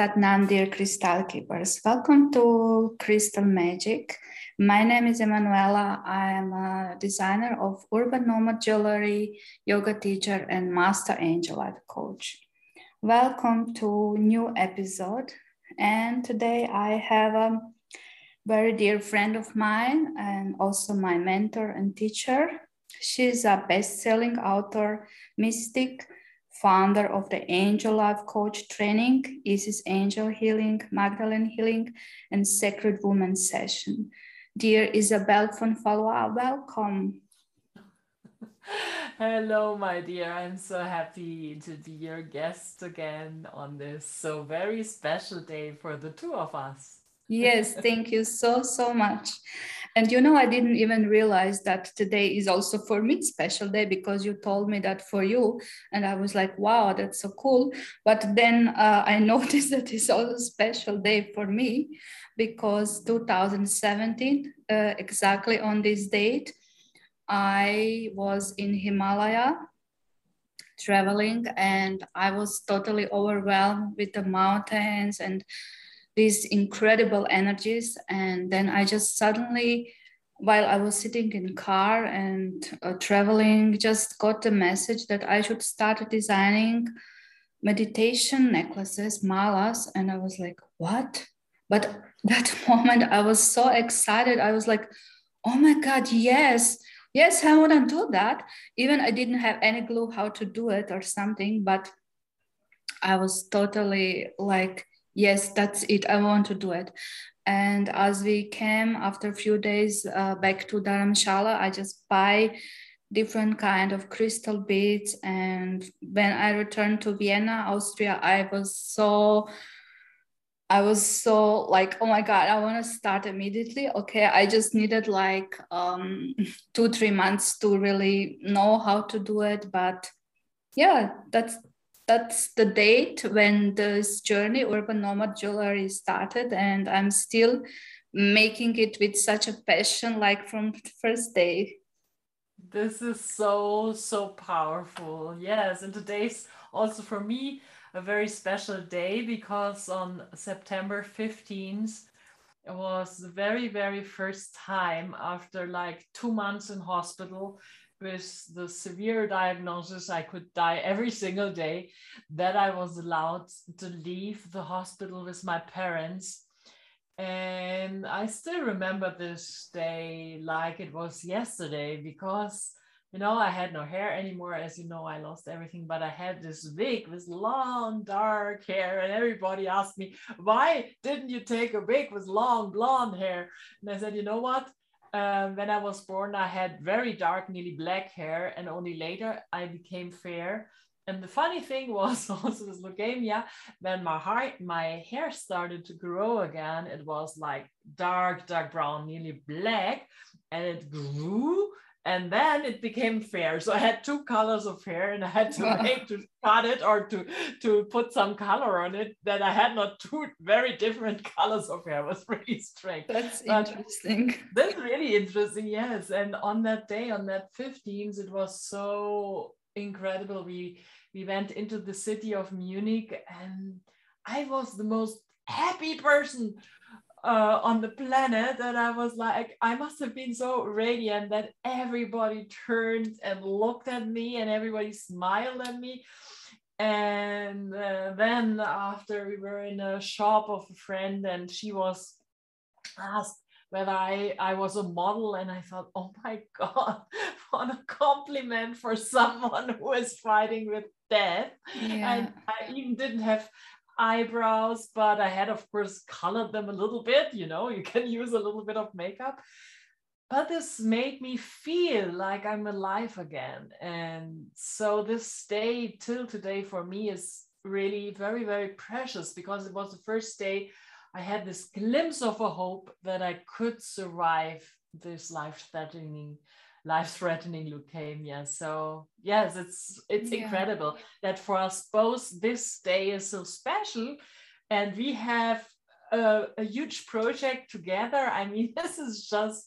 Satnam, dear crystal keepers. Welcome to Crystal Magic. My name is Emanuela. I am a designer of urban nomad jewelry, yoga teacher, and master angel life coach. Welcome to new episode. And today I have a very dear friend of mine and also my mentor and teacher. She's a best-selling author, mystic, founder of the Angel Life Coach Training, Isis Angel Healing, Magdalene Healing, and Sacred Woman Session. Dear Isabel von Fonfalois, welcome. Hello, my dear. I'm so happy to be your guest again on this so very special day for the two of us. Yes, thank you so, so much. And you know, I didn't even realize that today is also for me special day because you told me that for you, and I was like, wow, that's so cool. But then uh, I noticed that it's also special day for me because 2017, uh, exactly on this date, I was in Himalaya traveling and I was totally overwhelmed with the mountains and these incredible energies. And then i just suddenly while i was sitting in car and uh, traveling just got the message that i should start designing meditation necklaces malas. And i was like what? But that moment i was so excited. I was like oh my god yes. Yes i want to do that? Even i didn't have any clue how to do it or something but i was totally like yes that's it. I want to do it. And as we came after a few days uh, back to dharamshala i just buy different kind of crystal beads. And when i returned to vienna austria i was so i was so like oh my god i want to start immediately. Okay i just needed like um, two three months to really know how to do it. But yeah that's that's the date when this journey urban nomad jewelry started and i'm still making it with such a passion like from the first day. This is so so powerful. Yes and today's also for me a very special day because on september 15th it was the very very first time after like two months in hospital with the severe diagnosis I could die every single day, that I was allowed to leave the hospital with my parents. And I still remember this day like it was yesterday because, you know, I had no hair anymore. As you know, I lost everything, but I had this wig with long, dark hair. And everybody asked me, why didn't you take a wig with long, blonde hair? And I said, you know what? Um, when I was born, I had very dark, nearly black hair, and only later I became fair. And the funny thing was also this leukemia, when my heart, my hair started to grow again, it was like dark, dark brown, nearly black, and it grew and then it became fair. So i had two colors of hair and i had to make to cut it or to to put some color on it that i had not two very different colors of hair. It was really strange. That's but interesting. that's really interesting yes. And on that day on that 15th it was so incredible. We we went into the city of munich and i was the most happy person uh, on the planet that I was like, I must have been so radiant that everybody turned and looked at me and everybody smiled at me. And uh, then after we were in a shop of a friend and she was asked whether I, I was a model and I thought, oh my God, what a compliment for someone who is fighting with death. Yeah. And I even didn't have eyebrows, but I had, of course, colored them a little bit. You know, you can use a little bit of makeup. But this made me feel like I'm alive again. And so this day till today for me is really very, very precious because it was the first day I had this glimpse of a hope that I could survive this life threatening life-threatening leukemia. So yes, it's it's yeah. incredible that for us both this day is so special, and we have a, a huge project together. I mean, this is just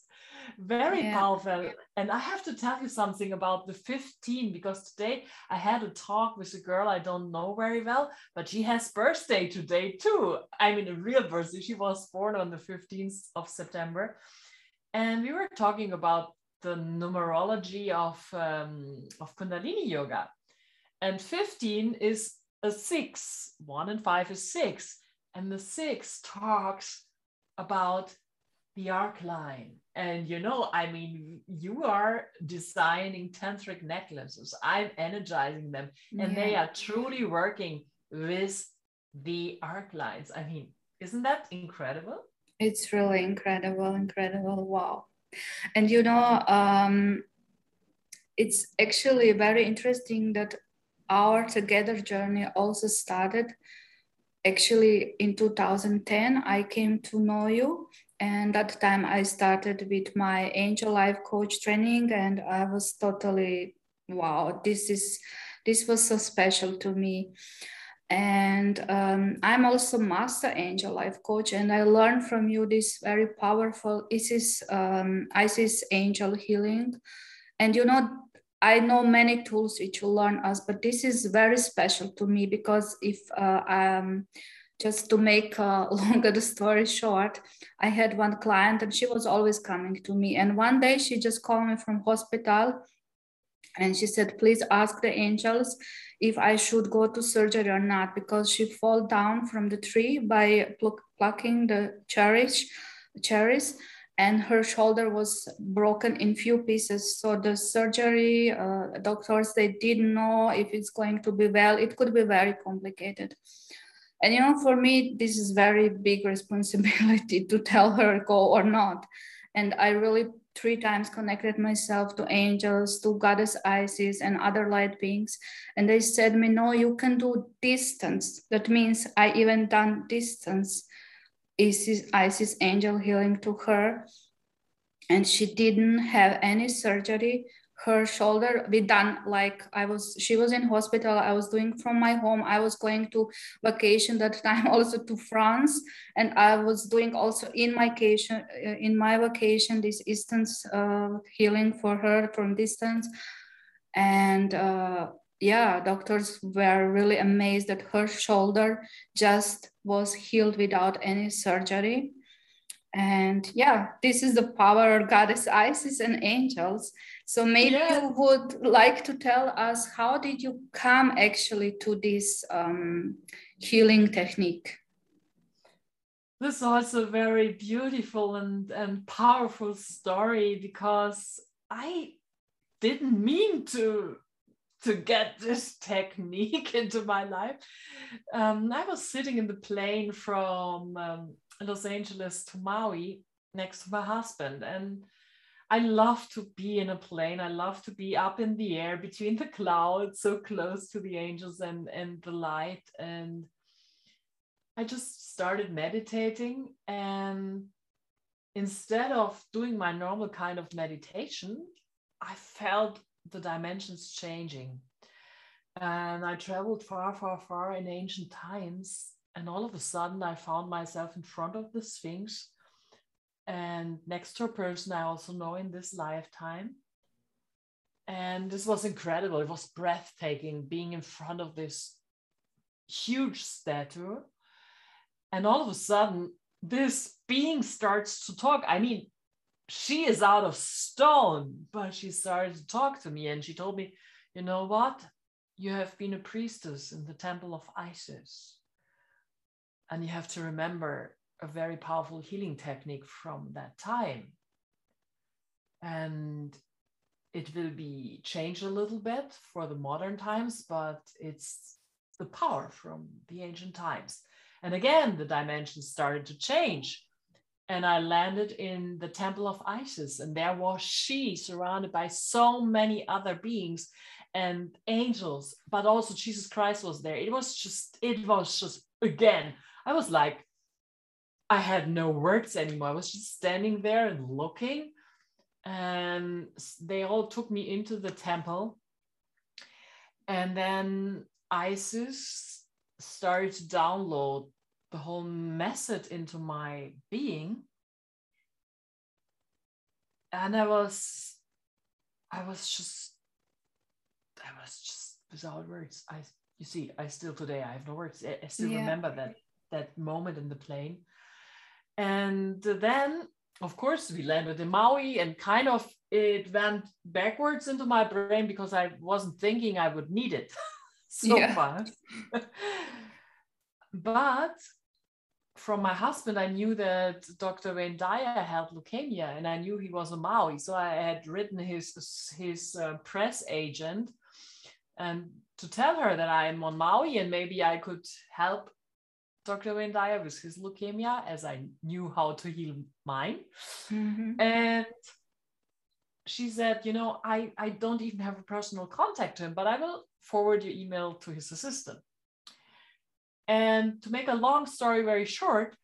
very yeah. powerful. And I have to tell you something about the 15 because today I had a talk with a girl I don't know very well, but she has birthday today too. I mean, a real birthday. She was born on the 15th of September. And we were talking about the numerology of, um, of Kundalini Yoga. And 15 is a six, one and five is six. And the six talks about the arc line. And you know, I mean, you are designing tantric necklaces. I'm energizing them, and yeah. they are truly working with the arc lines. I mean, isn't that incredible? It's really incredible, incredible. Wow. And you know, um, it's actually very interesting that our together journey also started actually in 2010 i came to know you and that time i started with my angel life coach training and i was totally wow this is this was so special to me and um, i'm also master angel life coach and i learned from you this very powerful isis um, isis angel healing and you know I know many tools which will learn us, but this is very special to me because if uh, um, just to make uh, longer the story short, I had one client and she was always coming to me. And one day she just called me from hospital and she said, please ask the angels if I should go to surgery or not, because she fell down from the tree by pluck, plucking the cherries, cherries and her shoulder was broken in few pieces. So the surgery uh, doctors they didn't know if it's going to be well. It could be very complicated. And you know for me this is very big responsibility to tell her go or not. And i really three times connected myself to angels to goddess isis and other light beings. And they said me no you can do distance. That means i even done distance. Isis, Isis angel healing to her, and she didn't have any surgery. Her shoulder be done like I was. She was in hospital. I was doing from my home. I was going to vacation that time also to France, and I was doing also in my vacation uh, in my vacation this distance uh, healing for her from distance, and. Uh, yeah, doctors were really amazed that her shoulder just was healed without any surgery. And yeah, this is the power of goddess Isis and angels. So maybe yeah. you would like to tell us how did you come actually to this um, healing technique? This is also a very beautiful and, and powerful story because I didn't mean to to get this technique into my life. Um, I was sitting in the plane from um, Los Angeles to Maui next to my husband, and I love to be in a plane. I love to be up in the air between the clouds, so close to the angels and, and the light. And I just started meditating. And instead of doing my normal kind of meditation, I felt the dimensions changing. And I traveled far, far, far in ancient times. And all of a sudden, I found myself in front of the Sphinx and next to a person I also know in this lifetime. And this was incredible. It was breathtaking being in front of this huge statue. And all of a sudden, this being starts to talk. I mean, she is out of stone, but she started to talk to me and she told me, you know what? You have been a priestess in the temple of Isis. And you have to remember a very powerful healing technique from that time. And it will be changed a little bit for the modern times, but it's the power from the ancient times. And again, the dimensions started to change and I landed in the temple of Isis, and there was she surrounded by so many other beings and angels, but also Jesus Christ was there. It was just, it was just, again, I was like, I had no words anymore. I was just standing there and looking, and they all took me into the temple. And then Isis started to download the whole message into my being. and I was, I was just, I was just without words. I, you see, I still today I have no words. I, I still Yeah. remember that that moment in the plane, and then of course we landed in Maui, and kind of it went backwards into my brain because I wasn't thinking I would need it so Yeah. fast. but from my husband, I knew that Dr. Wayne Dyer had leukemia, and I knew he was a Maui. So I had written his his uh, press agent, and to tell her that I am on Maui and maybe I could help Dr. Dyer with his leukemia, as I knew how to heal mine. Mhm. And she said, you know, I, I don't even have a personal contact to him, but I will forward your email to his assistant. And to make a long story very short,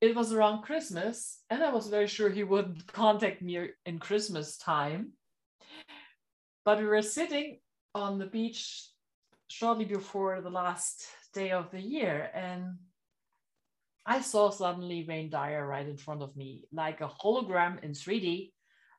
it was around Christmas, and I was very sure he wouldn't contact me in Christmas time. But we were sitting on the beach shortly before the last day of the year, and I saw suddenly Wayne Dyer right in front of me, like a hologram in 3D.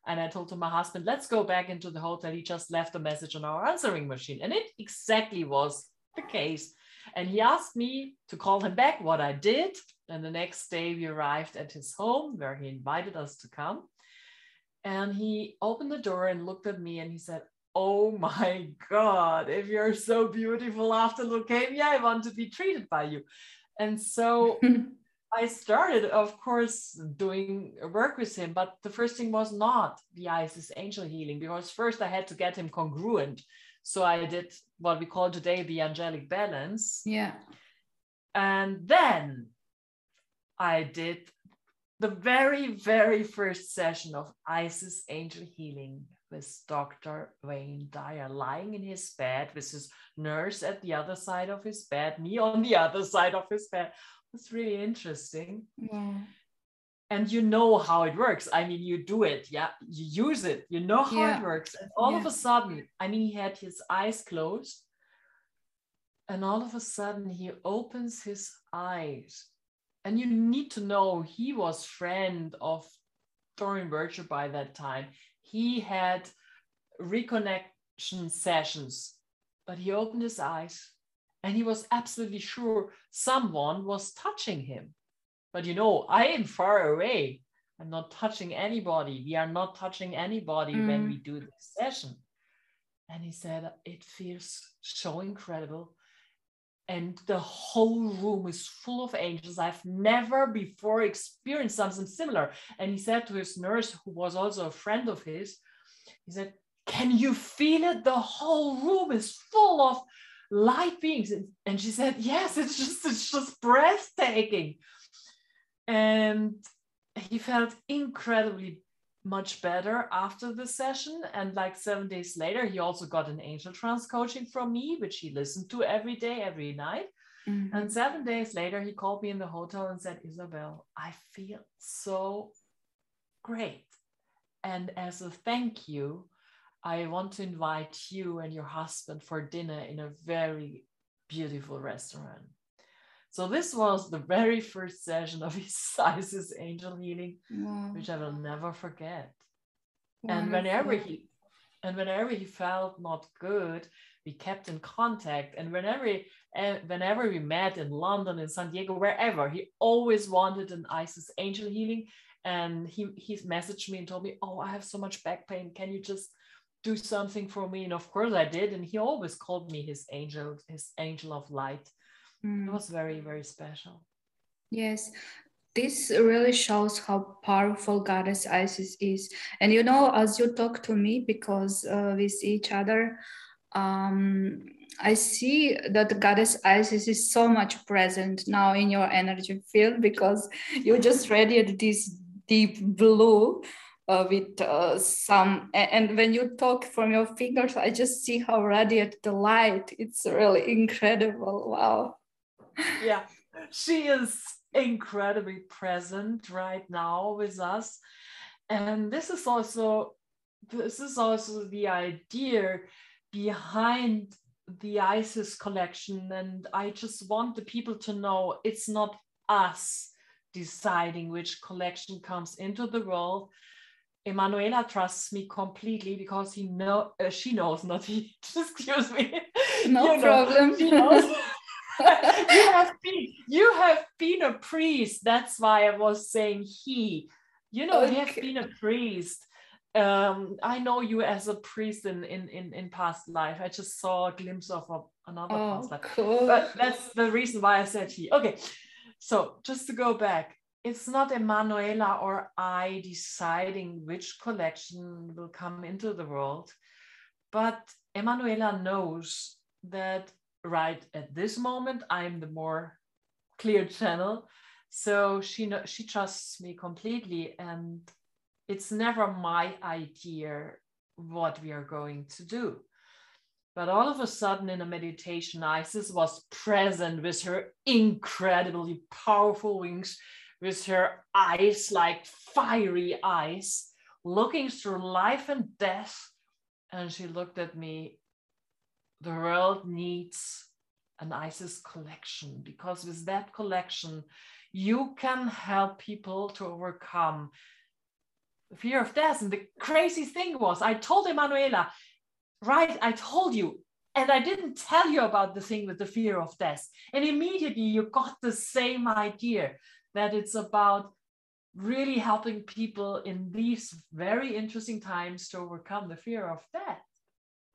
And I told to my husband, let's go back into the hotel. He just left a message on our answering machine. And it exactly was the case. And he asked me to call him back, what I did. And the next day we arrived at his home where he invited us to come. And he opened the door and looked at me and he said, Oh my God, if you're so beautiful after leukemia, I want to be treated by you. And so I started, of course, doing work with him, but the first thing was not the Isis angel healing because first I had to get him congruent. So I did what we call today the angelic balance. yeah. And then I did the very, very first session of Isis angel healing with Dr. Wayne Dyer lying in his bed with his nurse at the other side of his bed, me on the other side of his bed. It's really interesting. Wow. And you know how it works. I mean, you do it, yeah, you use it, you know how Yeah. it works. And all of a sudden, I mean, he had his eyes closed. And all of a sudden, he opens his eyes. And you need to know he was friend of Dorian Bircher by that time. He had reconnection sessions, but he opened his eyes and he was absolutely sure someone was touching him. But you know, I am far away. I'm not touching anybody. We are not touching anybody when Mm. we do this session. And he said, It feels so incredible. And the whole room is full of angels. I've never before experienced something similar. And he said to his nurse, who was also a friend of his, he said, Can you feel it? The whole room is full of light beings. And- she said, Yes, it's just, it's just breathtaking. And he felt incredibly much better after the session. And like seven days later, he also got an angel trance coaching from me, which he listened to every day, every night. Mhm. And seven days later, he called me in the hotel and said, Isabel, I feel so great. And as a thank you, I want to invite you and your husband for dinner in a very beautiful restaurant. So this was the very first session of his Isis angel healing, Wow. which I will never forget. And whenever he and whenever he felt not good, we kept in contact. And whenever uh, whenever we met in London, in San Diego, wherever, he always wanted an Isis angel healing. And he he messaged me and told me, "Oh, I have so much back pain. Can you just do something for me?" And of course I did. And he always called me his angel, his angel of light. Mm. It was very very special. Yes, this really shows how powerful Goddess Isis is. And you know, as you talk to me, because uh, we see each other, um, I see that Goddess Isis is so much present now in your energy field because you just radiate this deep blue. Uh, with uh, some, and when you talk from your fingers, I just see how radiant the light. It's really incredible. Wow. Yeah. She is incredibly present right now with us. And this is also this is also the idea behind the isis collection. And i just want the people to know it's not us deciding which collection comes into the world. Emanuela trusts me completely because he know uh, she knows not he. Excuse me. No you problem. Know, you have been you have been a priest that's why I was saying he you know okay. you have been a priest um, I know you as a priest in, in, in, in past life. I just saw a glimpse of a, another oh, past life. Cool. But that's the reason why I said he. Okay, so just to go back, it's not Emanuela or I deciding which collection will come into the world, but Emanuela knows that right at this moment I'm the more clear channel. So she she trusts me completely, and it's never my idea what we are going to do. But all of a sudden, in a meditation, Isis was present with her incredibly powerful wings, with her eyes like fiery eyes, looking through life and death. And she looked at me. The world needs an Isis collection because with that collection, you can help people to overcome fear of death. And the crazy thing was, I told Emanuela, right, I told you. And I didn't tell you about the thing with the fear of death. And immediately you got the same idea that it's about really helping people in these very interesting times to overcome the fear of death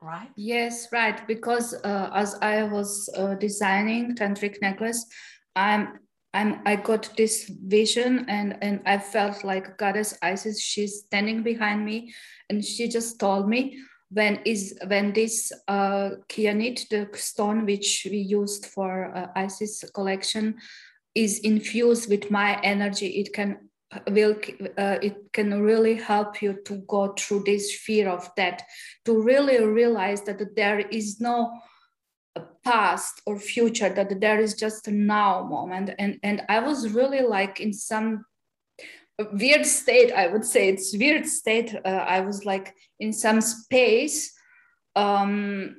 right? Yes right. Because uh, as i was uh, designing tantric necklace i'm i'm i got this vision and and i felt like goddess isis. She's standing behind me and she just told me when is when this uh, kyanite, the stone which we used for uh, Isis collection, is infused with my energy, it can will uh, it can really help you to go through this fear of death, to really realize that there is no past or future, that there is just a now moment. And and I was really like in some weird state i would say it's weird state uh, i was like in some space um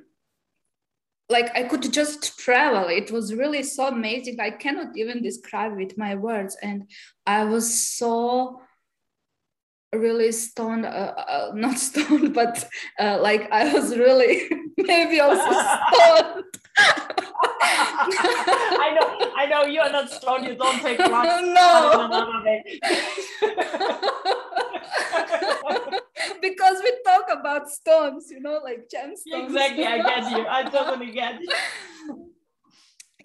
like i could just travel it was really so amazing i cannot even describe with my words and i was so really stoned uh, uh, not stoned but uh, like i was really maybe also stoned I know, I know you are not stoned. You don't take drugs. No. because we talk about stones, you know, like gemstones. Exactly, I get you. I totally get you.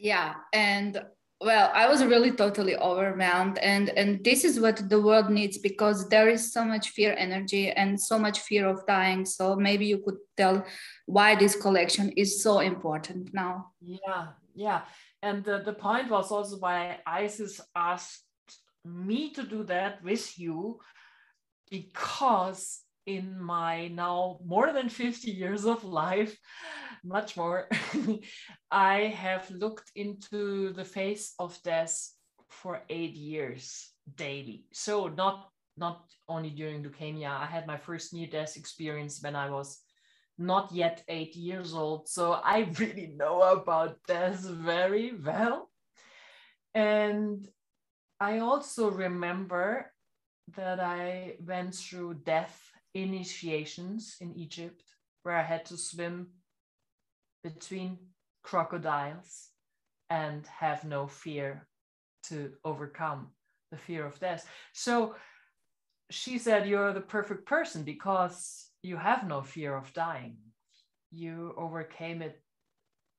Yeah, and well i was really totally overwhelmed and and this is what the world needs because there is so much fear energy and so much fear of dying so maybe you could tell why this collection is so important now yeah yeah and the, the point was also why isis asked me to do that with you because in my now more than 50 years of life much more, I have looked into the face of death for eight years daily. So not not only during leukemia, I had my first near death experience when I was not yet eight years old. So I really know about death very well. And I also remember that I went through death initiations in Egypt where I had to swim between crocodiles and have no fear to overcome the fear of death. So she said, You're the perfect person because you have no fear of dying. You overcame it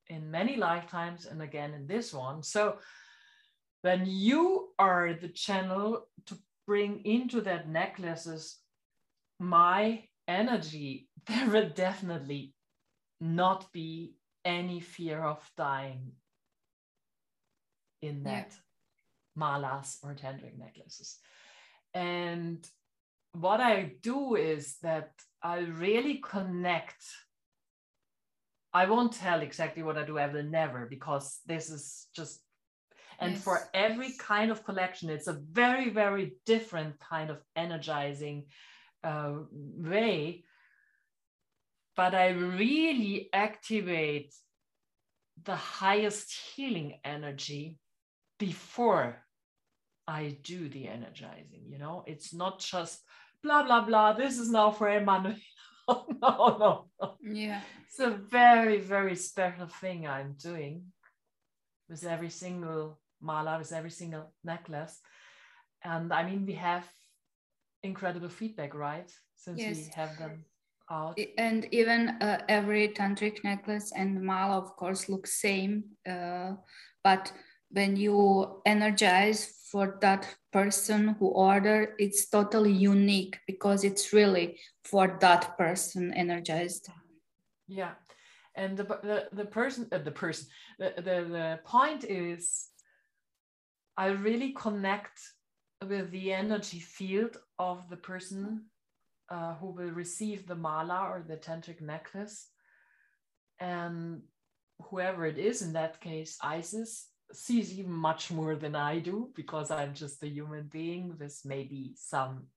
in many lifetimes and again in this one. So when you are the channel to bring into that necklaces my energy, there will definitely not be any fear of dying in that yeah. malas or tantric necklaces. And what I do is that I really connect. I won't tell exactly what I do. I will never because this is just and yes. for every kind of collection, it's a very, very different kind of energizing uh, way but I really activate the highest healing energy before I do the energizing, you know, it's not just blah, blah, blah. This is now for Emmanuel. no, no, no. Yeah. It's a very, very special thing I'm doing with every single mala, with every single necklace. And I mean, we have incredible feedback, right? Since yes. we have them out. And even uh, every tantric necklace and mala, of course, look same. Uh, but when you energize for that person who order, it's totally unique because it's really for that person energized. Yeah, and the the, the person uh, the person the, the the point is, I really connect with the energy field of the person uh, who will receive the mala or the tantric necklace. And whoever it is, in that case, Isis, sees even much more than I do because I'm just a human being with maybe some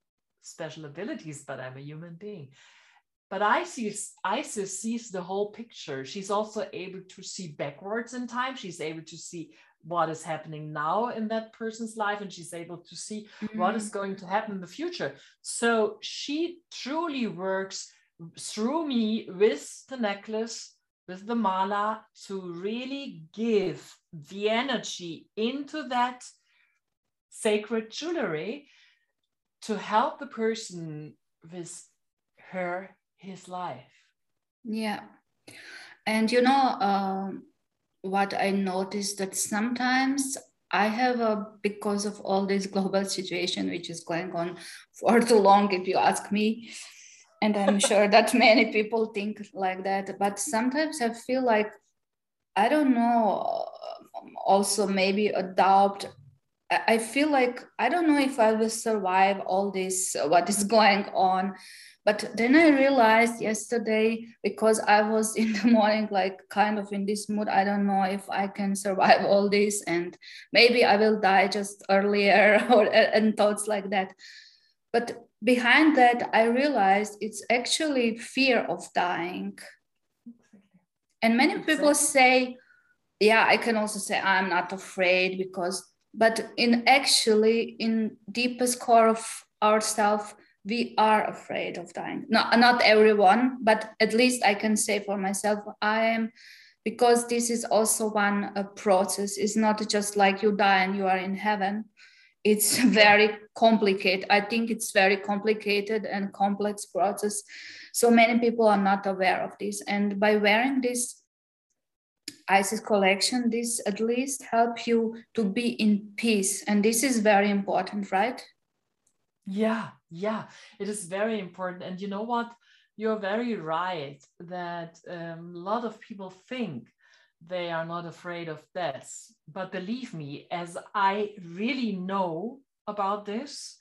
special abilities, but I'm a human being. But Isis, Isis sees the whole picture. She's also able to see backwards in time. She's able to see what is happening now in that person's life and she's able to see mm-hmm. what is mm-hmm. going to happen in the future so she truly works through me with the necklace with the mala to really give the energy into that sacred jewelry to help the person with her his life yeah and you know um, what I noticed that sometimes I have a because of all this global situation which is going on for too long, if you ask me. And I'm sure that many people think like that. But sometimes I feel like I don't know, also maybe a doubt. I feel like I don't know if I will survive all this, what is going on but then I realized yesterday, because I was in the morning, like kind of in this mood, I don't know if I can survive all this and maybe I will die just earlier or and thoughts like that. But behind that, I realized it's actually fear of dying. And many people say, yeah, I can also say I'm not afraid because, but in actually, in deepest core of ourself, we are afraid of dying. Not, not everyone, but at least I can say for myself, I am, because this is also one a process. It's not just like you die and you are in heaven. It's very complicated. I think it's very complicated and complex process. So many people are not aware of this. And by wearing this Isis collection, this at least help you to be in peace. And this is very important, right? Yeah, yeah, it is very important. And you know what? You're very right that um, a lot of people think they are not afraid of death. But believe me, as I really know about this,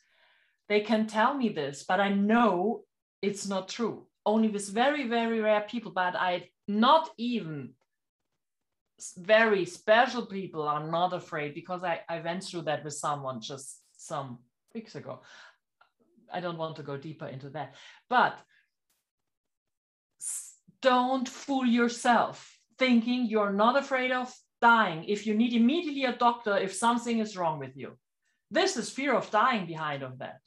they can tell me this, but I know it's not true. Only with very, very rare people, but I not even very special people are not afraid because I, I went through that with someone just some weeks ago. I don't want to go deeper into that. But don't fool yourself thinking you're not afraid of dying if you need immediately a doctor if something is wrong with you. This is fear of dying behind of that.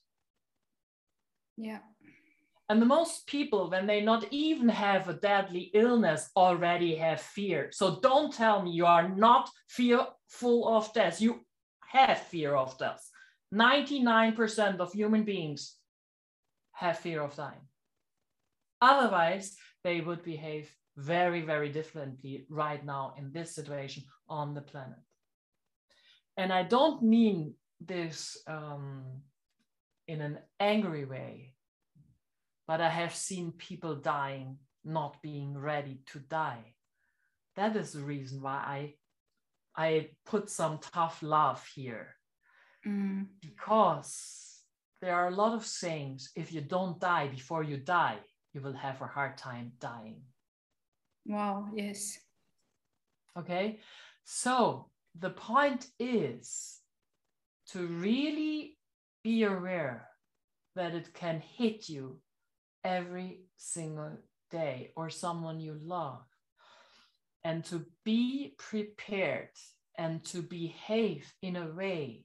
Yeah. And the most people, when they not even have a deadly illness, already have fear. So don't tell me you are not fearful of death. You have fear of death. 99% of human beings have fear of dying. Otherwise, they would behave very, very differently right now in this situation on the planet. And I don't mean this um, in an angry way, but I have seen people dying not being ready to die. That is the reason why I I put some tough love here mm. because there are a lot of sayings if you don't die before you die, you will have a hard time dying. Wow, yes. Okay, so the point is to really be aware that it can hit you every single day or someone you love and to be prepared and to behave in a way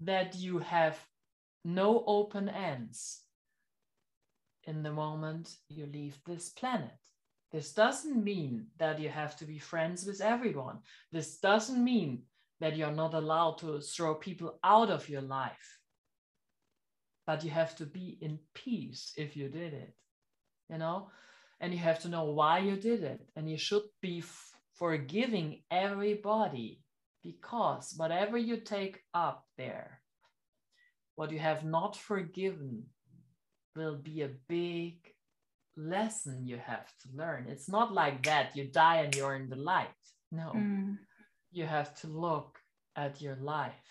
that you have no open ends in the moment you leave this planet. This doesn't mean that you have to be friends with everyone. This doesn't mean that you're not allowed to throw people out of your life. But you have to be in peace if you did it, you know? And you have to know why you did it. And you should be forgiving everybody because whatever you take up there, what you have not forgiven will be a big lesson you have to learn. It's not like that you die and you're in the light. No, mm. you have to look at your life.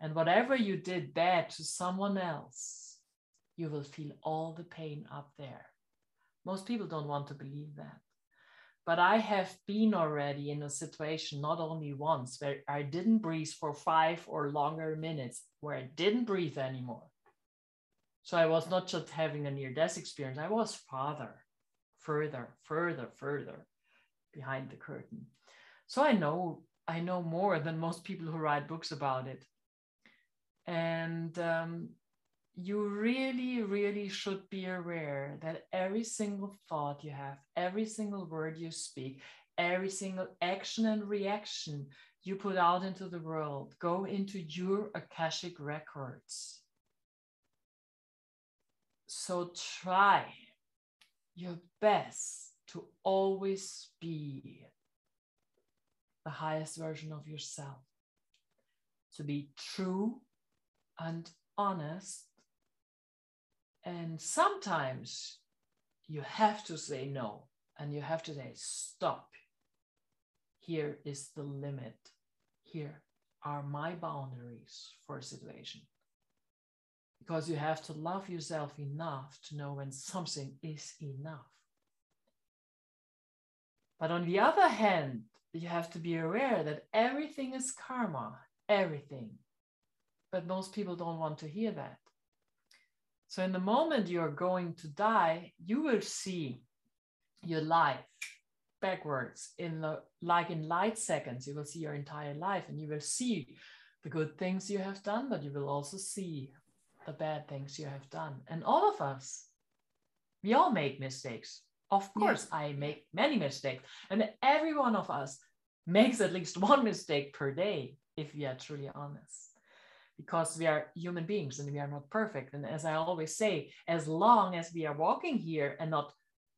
And whatever you did bad to someone else, you will feel all the pain up there. Most people don't want to believe that. But I have been already in a situation, not only once, where I didn't breathe for five or longer minutes, where I didn't breathe anymore. So I was not just having a near death experience, I was farther, further, further, further behind the curtain. So I know I know more than most people who write books about it. And um, you really, really should be aware that every single thought you have, every single word you speak, every single action and reaction you put out into the world go into your Akashic records. So try your best to always be the highest version of yourself, to be true and honest and sometimes you have to say no and you have to say, stop. Here is the limit. Here are my boundaries for a situation. Because you have to love yourself enough to know when something is enough. But on the other hand, you have to be aware that everything is karma, everything. But most people don't want to hear that. So, in the moment you're going to die, you will see your life backwards in the like in light seconds. You will see your entire life and you will see the good things you have done, but you will also see the bad things you have done. And all of us, we all make mistakes. Of course, yeah. I make many mistakes. And every one of us makes at least one mistake per day, if we are truly honest because we are human beings and we are not perfect. And as I always say, as long as we are walking here and not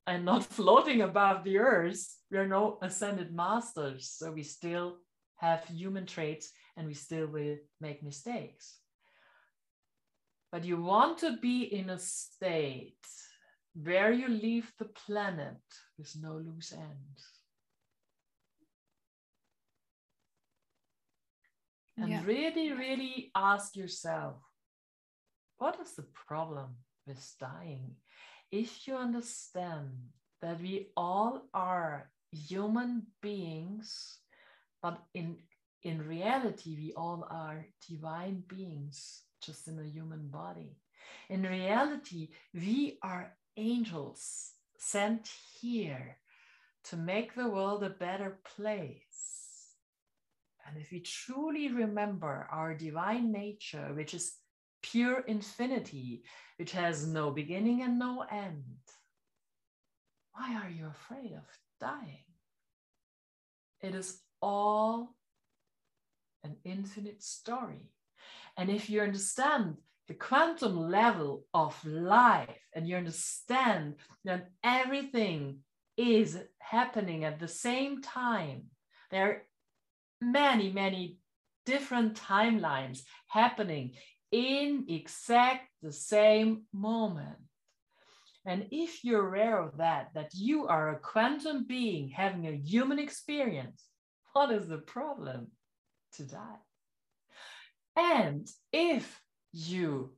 and not floating above the earth, we are no ascended masters. So we still have human traits and we still will make mistakes. But you want to be in a state where you leave the planet with no loose ends. And yeah. really, really ask yourself what is the problem with dying? If you understand that we all are human beings, but in, in reality, we all are divine beings just in a human body. In reality, we are angels sent here to make the world a better place if we truly remember our divine nature, which is pure infinity, which has no beginning and no end, why are you afraid of dying? It is all an infinite story. And if you understand the quantum level of life and you understand that everything is happening at the same time, there many, many different timelines happening in exact the same moment. And if you're aware of that, that you are a quantum being having a human experience, what is the problem to die? And if you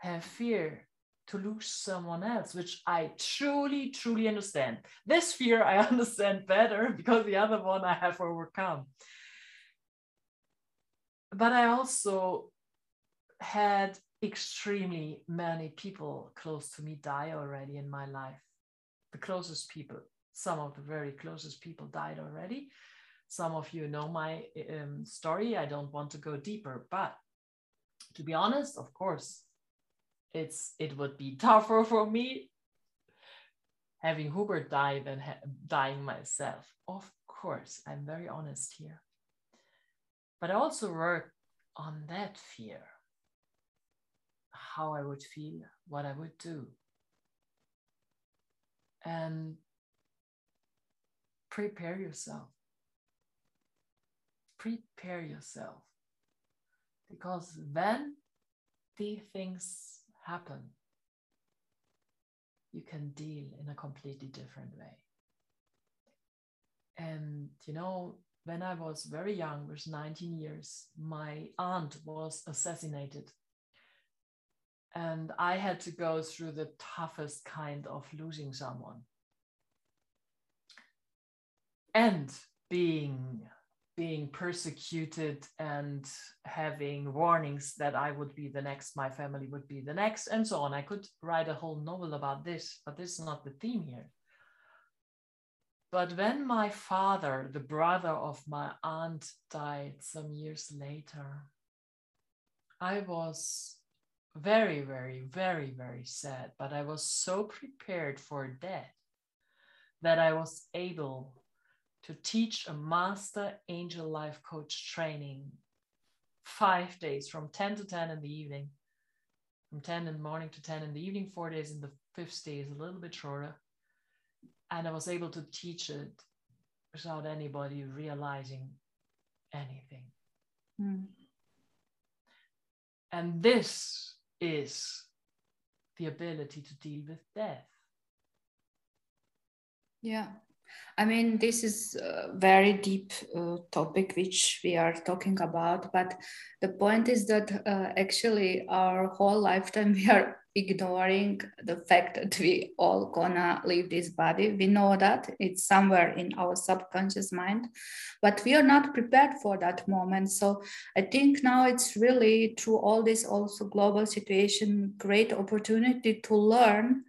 have fear to lose someone else, which I truly, truly understand. This fear I understand better because the other one I have overcome. But I also had extremely many people close to me die already in my life. The closest people, some of the very closest people died already. some of you know my um, story. I don't want to go deeper, but to be honest, of course, it's it would be tougher for me having Hubert die than ha- dying myself. Of course, I'm very honest here. But I also work on that fear how I would feel, what I would do. And prepare yourself. Prepare yourself. Because then the things happen, you can deal in a completely different way. And you know, when I was very young, was 19 years, my aunt was assassinated. And I had to go through the toughest kind of losing someone. And being being persecuted and having warnings that I would be the next, my family would be the next, and so on. I could write a whole novel about this, but this is not the theme here. But when my father, the brother of my aunt, died some years later, I was very, very, very, very sad. But I was so prepared for death that I was able to teach a master angel life coach training five days from 10 to 10 in the evening, from 10 in the morning to 10 in the evening, four days, and the fifth day is a little bit shorter. And I was able to teach it without anybody realizing anything. Mm. And this is the ability to deal with death. Yeah, I mean, this is a very deep uh, topic which we are talking about, but the point is that uh, actually our whole lifetime we are ignoring the fact that we all gonna leave this body. We know that it's somewhere in our subconscious mind, but we are not prepared for that moment. So I think now it's really through all this also global situation, great opportunity to learn.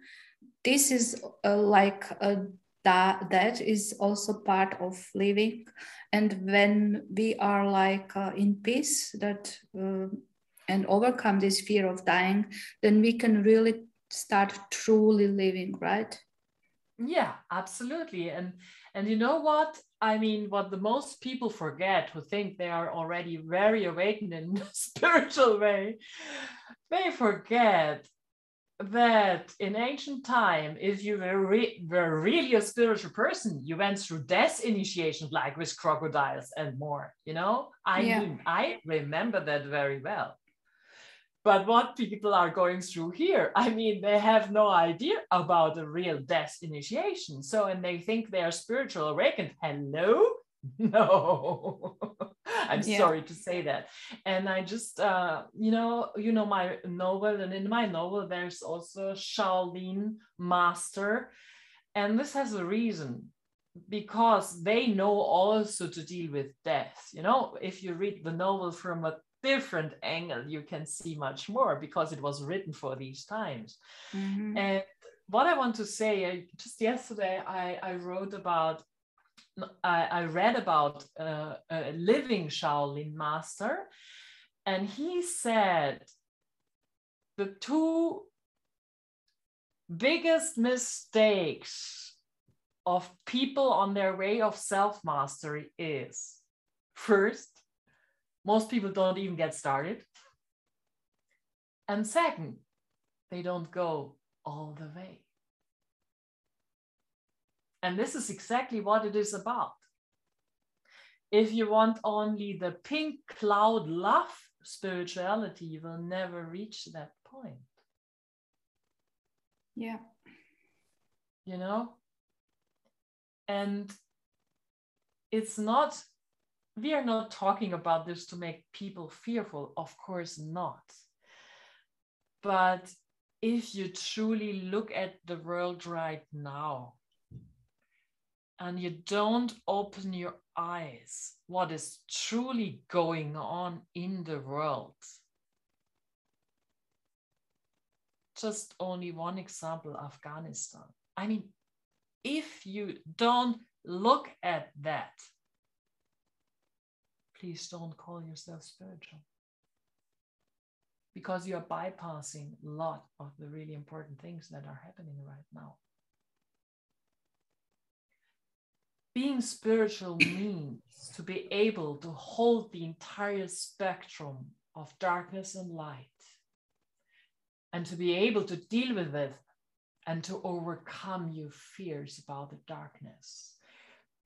This is uh, like a that that is also part of living. And when we are like uh, in peace that uh, and overcome this fear of dying then we can really start truly living right? Yeah absolutely. And and you know what? I mean what the most people forget who think they are already very awakened in a spiritual way they forget that in ancient time, if you were, re- were really a spiritual person, you went through death initiation, like with crocodiles and more. You know, I yeah. mean, I remember that very well. But what people are going through here, I mean, they have no idea about a real death initiation. So, and they think they are spiritual awakened. Hello? No. I'm yeah. sorry to say that. And I just, uh, you know, you know my novel, and in my novel there's also Shaolin master, and this has a reason because they know also to deal with death. You know, if you read the novel from a different angle, you can see much more because it was written for these times. Mm-hmm. And what I want to say, just yesterday I, I wrote about I, I read about uh, a living Shaolin master, and he said the two biggest mistakes of people on their way of self mastery is first, most people don't even get started. And second, they don't go all the way. And this is exactly what it is about. If you want only the pink cloud love spirituality, you will never reach that point. Yeah. You know? And it's not, we are not talking about this to make people fearful, of course not. But if you truly look at the world right now, and you don't open your eyes what is truly going on in the world just only one example Afghanistan. I mean, if you don't look at that, please don't call yourself spiritual because you're bypassing a lot of the really important things that are happening right now. Being spiritual means to be able to hold the entire spectrum of darkness and light and to be able to deal with it and to overcome your fears about the darkness.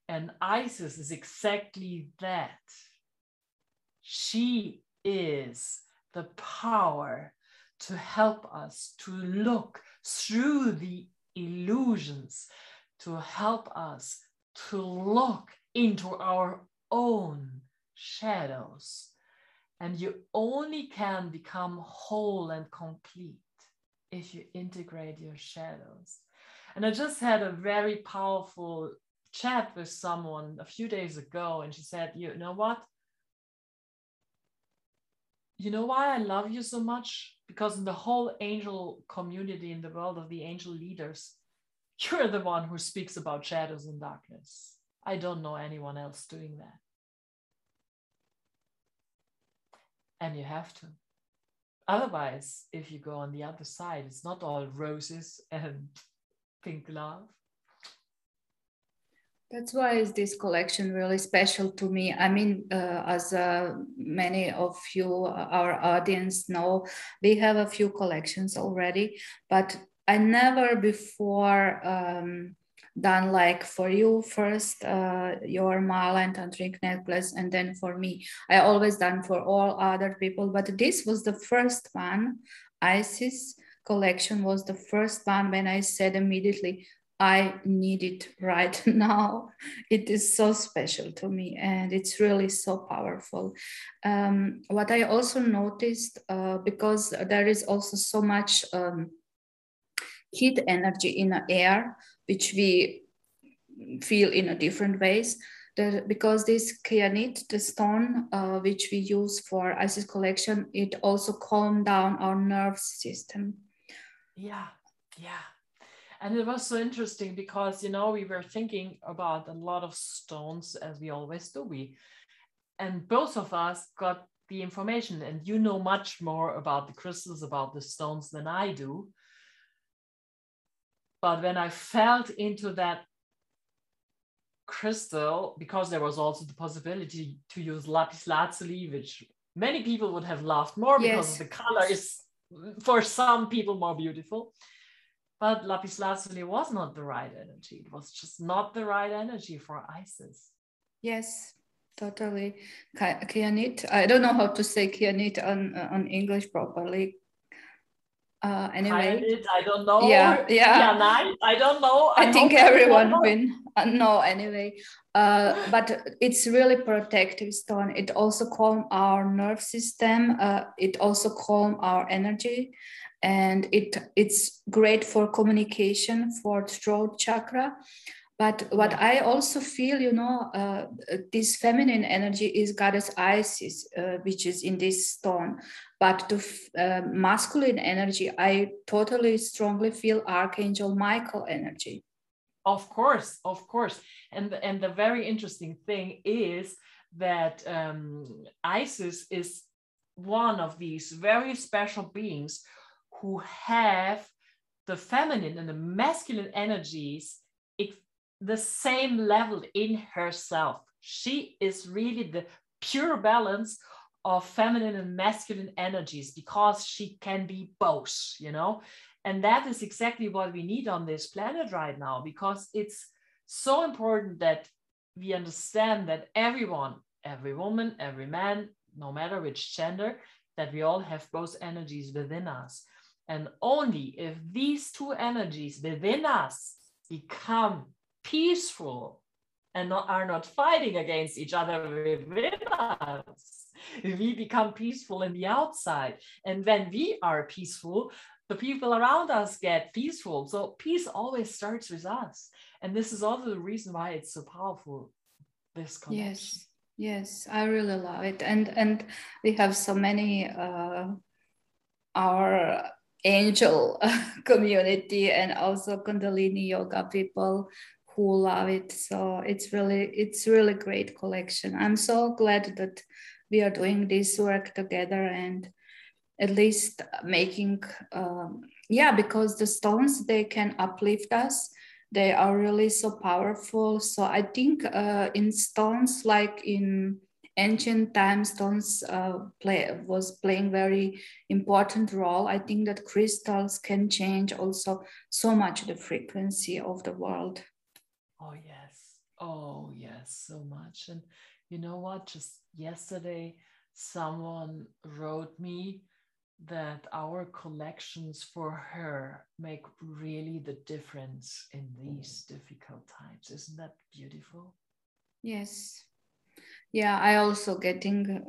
And Isis is exactly that. She is the power to help us to look through the illusions, to help us to look into our own shadows. And you only can become whole and complete if you integrate your shadows. And I just had a very powerful chat with someone a few days ago, and she said, You know what? You know why I love you so much? Because in the whole angel community, in the world of the angel leaders, you're the one who speaks about shadows and darkness. I don't know anyone else doing that. And you have to. Otherwise, if you go on the other side, it's not all roses and pink love. That's why is this collection really special to me. I mean, uh, as uh, many of you, our audience know, we have a few collections already, but I never before um, done like for you first uh, your mala and tantric necklace and then for me. I always done for all other people but this was the first one. Isis collection was the first one when i said immediately i need it right now. It is so special to me and it's really so powerful. Um, what i also noticed uh, because there is also so much um, heat energy in the air which we feel in a different ways. The, because this kyanite, the stone uh, which we use for Isis collection, it also calm down our nerve system. Yeah, yeah. And it was so interesting because, you know, we were thinking about a lot of stones as we always do. We, and both of us got the information and you know much more about the crystals, about the stones than I do. But when I felt into that crystal, because there was also the possibility to use lapis lazuli, which many people would have loved more yes. because the color is for some people more beautiful. But lapis lazuli was not the right energy. It was just not the right energy for Isis. Yes, totally. Kyanite. I don't know how to say kyanite on on English properly uh, anyway. I don't know. Yeah yeah, yeah i? Don't know. I, I think everyone win. uh, know anyway. Uh, but it's really protective stone. It also calm our nerve system. Uh, it also calm our energy. And it it's great for communication for throat chakra but what. I also feel, you know, uh, this feminine energy is goddess Isis, uh, which is in this stone. But the uh, masculine energy, I totally strongly feel Archangel Michael energy. Of course, of course. And, and the very interesting thing is that um, Isis is one of these very special beings who have the feminine and the masculine energies the same level in herself. She is really the pure balance of feminine and masculine energies because she can be both, you know? And that is exactly what we need on this planet right now because it's so important that we understand that everyone, every woman, every man, no matter which gender, that we all have both energies within us. And only if these two energies within us become peaceful and not, are not fighting against each other within us. We become peaceful in the outside. And when we are peaceful, the people around us get peaceful. So peace always starts with us. And this is also the reason why it's so powerful, this connection. Yes. Yes, I really love it. And and we have so many uh our angel community and also Kundalini yoga people who love it. So it's really it's really great collection. I'm so glad that we are doing this work together and at least making um, yeah because the stones they can uplift us. They are really so powerful. So i think uh, in stones like in ancient times stones uh, play was playing very important role. I think that crystals can change also so much the frequency of the world oh yes oh yes so much and you know what just yesterday someone wrote me that our collections for her make really the difference in these difficult times. Isn't that beautiful? Yes. Yeah, I also getting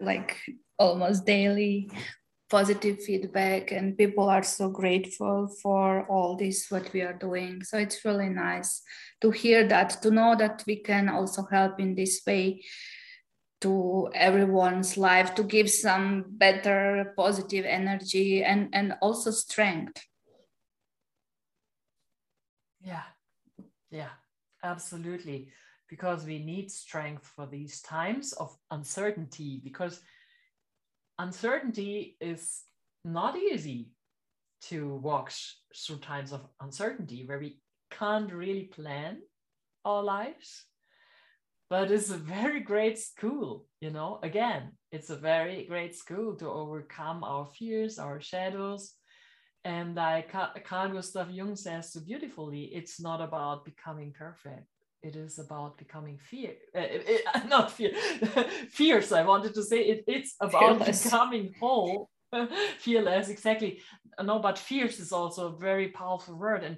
like almost daily positive feedback and people are so grateful for all this what we are doing. So it's really nice to hear that to know that we can also help in this way to everyone's life to give some better positive energy and and also strength. Yeah. Yeah absolutely. Because we need strength for these times of uncertainty because uncertainty is not easy to walk through times of uncertainty where we can't really plan our lives. But it's a very great school you know? Again it's a very great school to overcome our fears our shadows. And like carl gustav jung says so beautifully it's not about becoming perfect it is about becoming fear uh, it, not fear fierce i wanted to say it, it's about fearless. becoming whole fearless exactly no but fierce is also a very powerful word and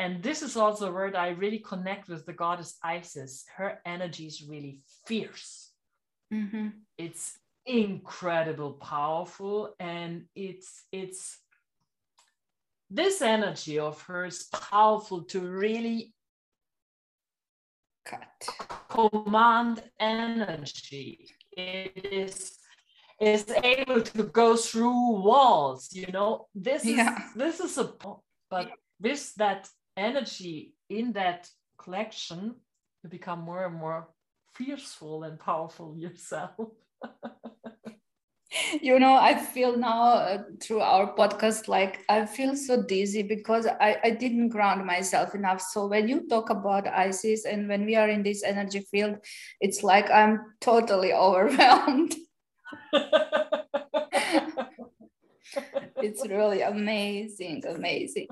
and this is also a word I really connect with the goddess Isis. Her energy is really fierce. Mm-hmm. It's incredible, powerful, and it's it's this energy of hers powerful to really cut command energy. It is is able to go through walls. You know, this yeah. is this is a but this that energy in that collection, you become more and more fierceful and powerful yourself. you know i feel now uh, through our podcast like i feel so dizzy because I, I didn't ground myself enough. So when you talk about isis and when we are in this energy field it's like i'm totally overwhelmed. It's really amazing amazing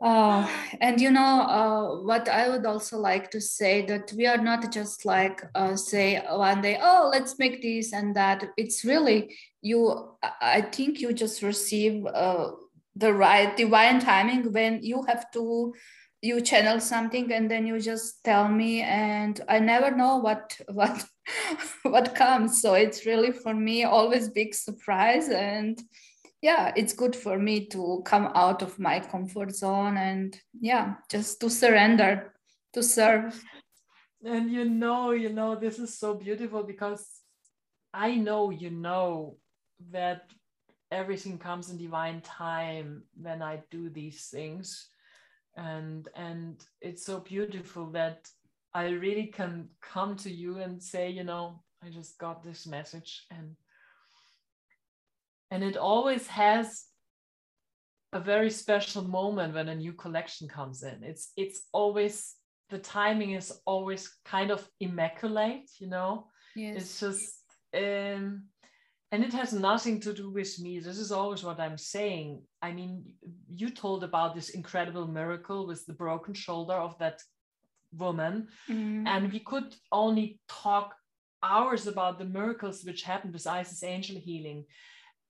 uh, and you know uh, what I would also like to say that we are not just like uh, say one day oh let's make this and that. It's really you I think you just receive uh, the right divine timing when you have to you channel something and then you just tell me and I never know what what what comes. So it's really for me always big surprise and yeah it's good for me to come out of my comfort zone and yeah just to surrender to serve. And you know you know this is so beautiful because i know you know that everything comes in divine time when i do these things. And and it's so beautiful that i really can come to you and say you know i just got this message and and it always has a very special moment when a new collection comes in. It's it's always the timing is always kind of immaculate you know? Yes. it's just um and it has nothing to do with me. This is always what i'm saying. I mean you told about this incredible miracle with the broken shoulder of that woman. Mm. and we could only talk hours about the miracles which happened with isis angel healing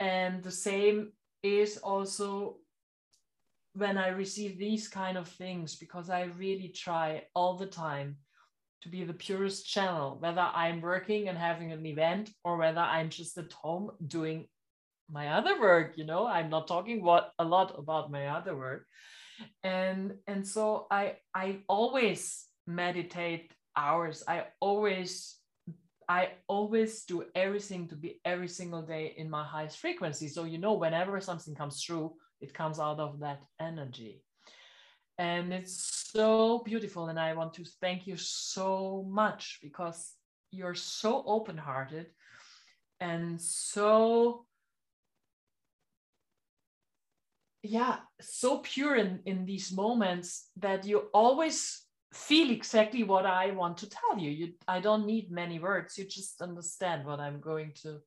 and the same is also when I receive these kind of things, because I really try all the time to be the purest channel, whether I'm working and having an event or whether I'm just at home doing my other work, you know, I'm not talking what a lot about my other work. And and so I I always meditate hours. I always I always do everything to be every single day in my highest frequency. So, you know, whenever something comes through, it comes out of that energy. and it's so beautiful and i want to thank you so much because you're so open-hearted and so yeah so pure in in these moments that you always feel exactly what i want to tell you. You i don't need many words. You just understand what i'm going to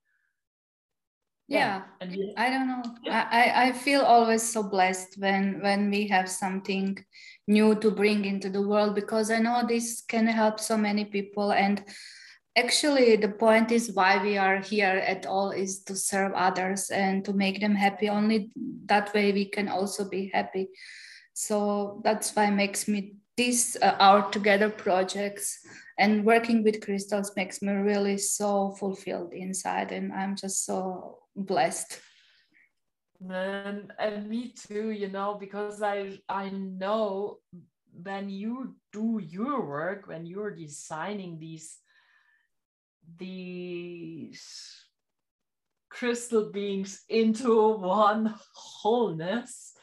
yeah, and we, i don't know. Yeah. I, I feel always so blessed when when we have something new to bring into the world because i know this can help so many people. And actually the point is why we are here at all is to serve others and to make them happy. Only that way we can also be happy. So that's why makes me these uh, our together projects and working with crystals makes me really so fulfilled inside and i'm just so blessed. And, and me too you know because i i know when you do your work when you're designing these these crystal beings into one wholeness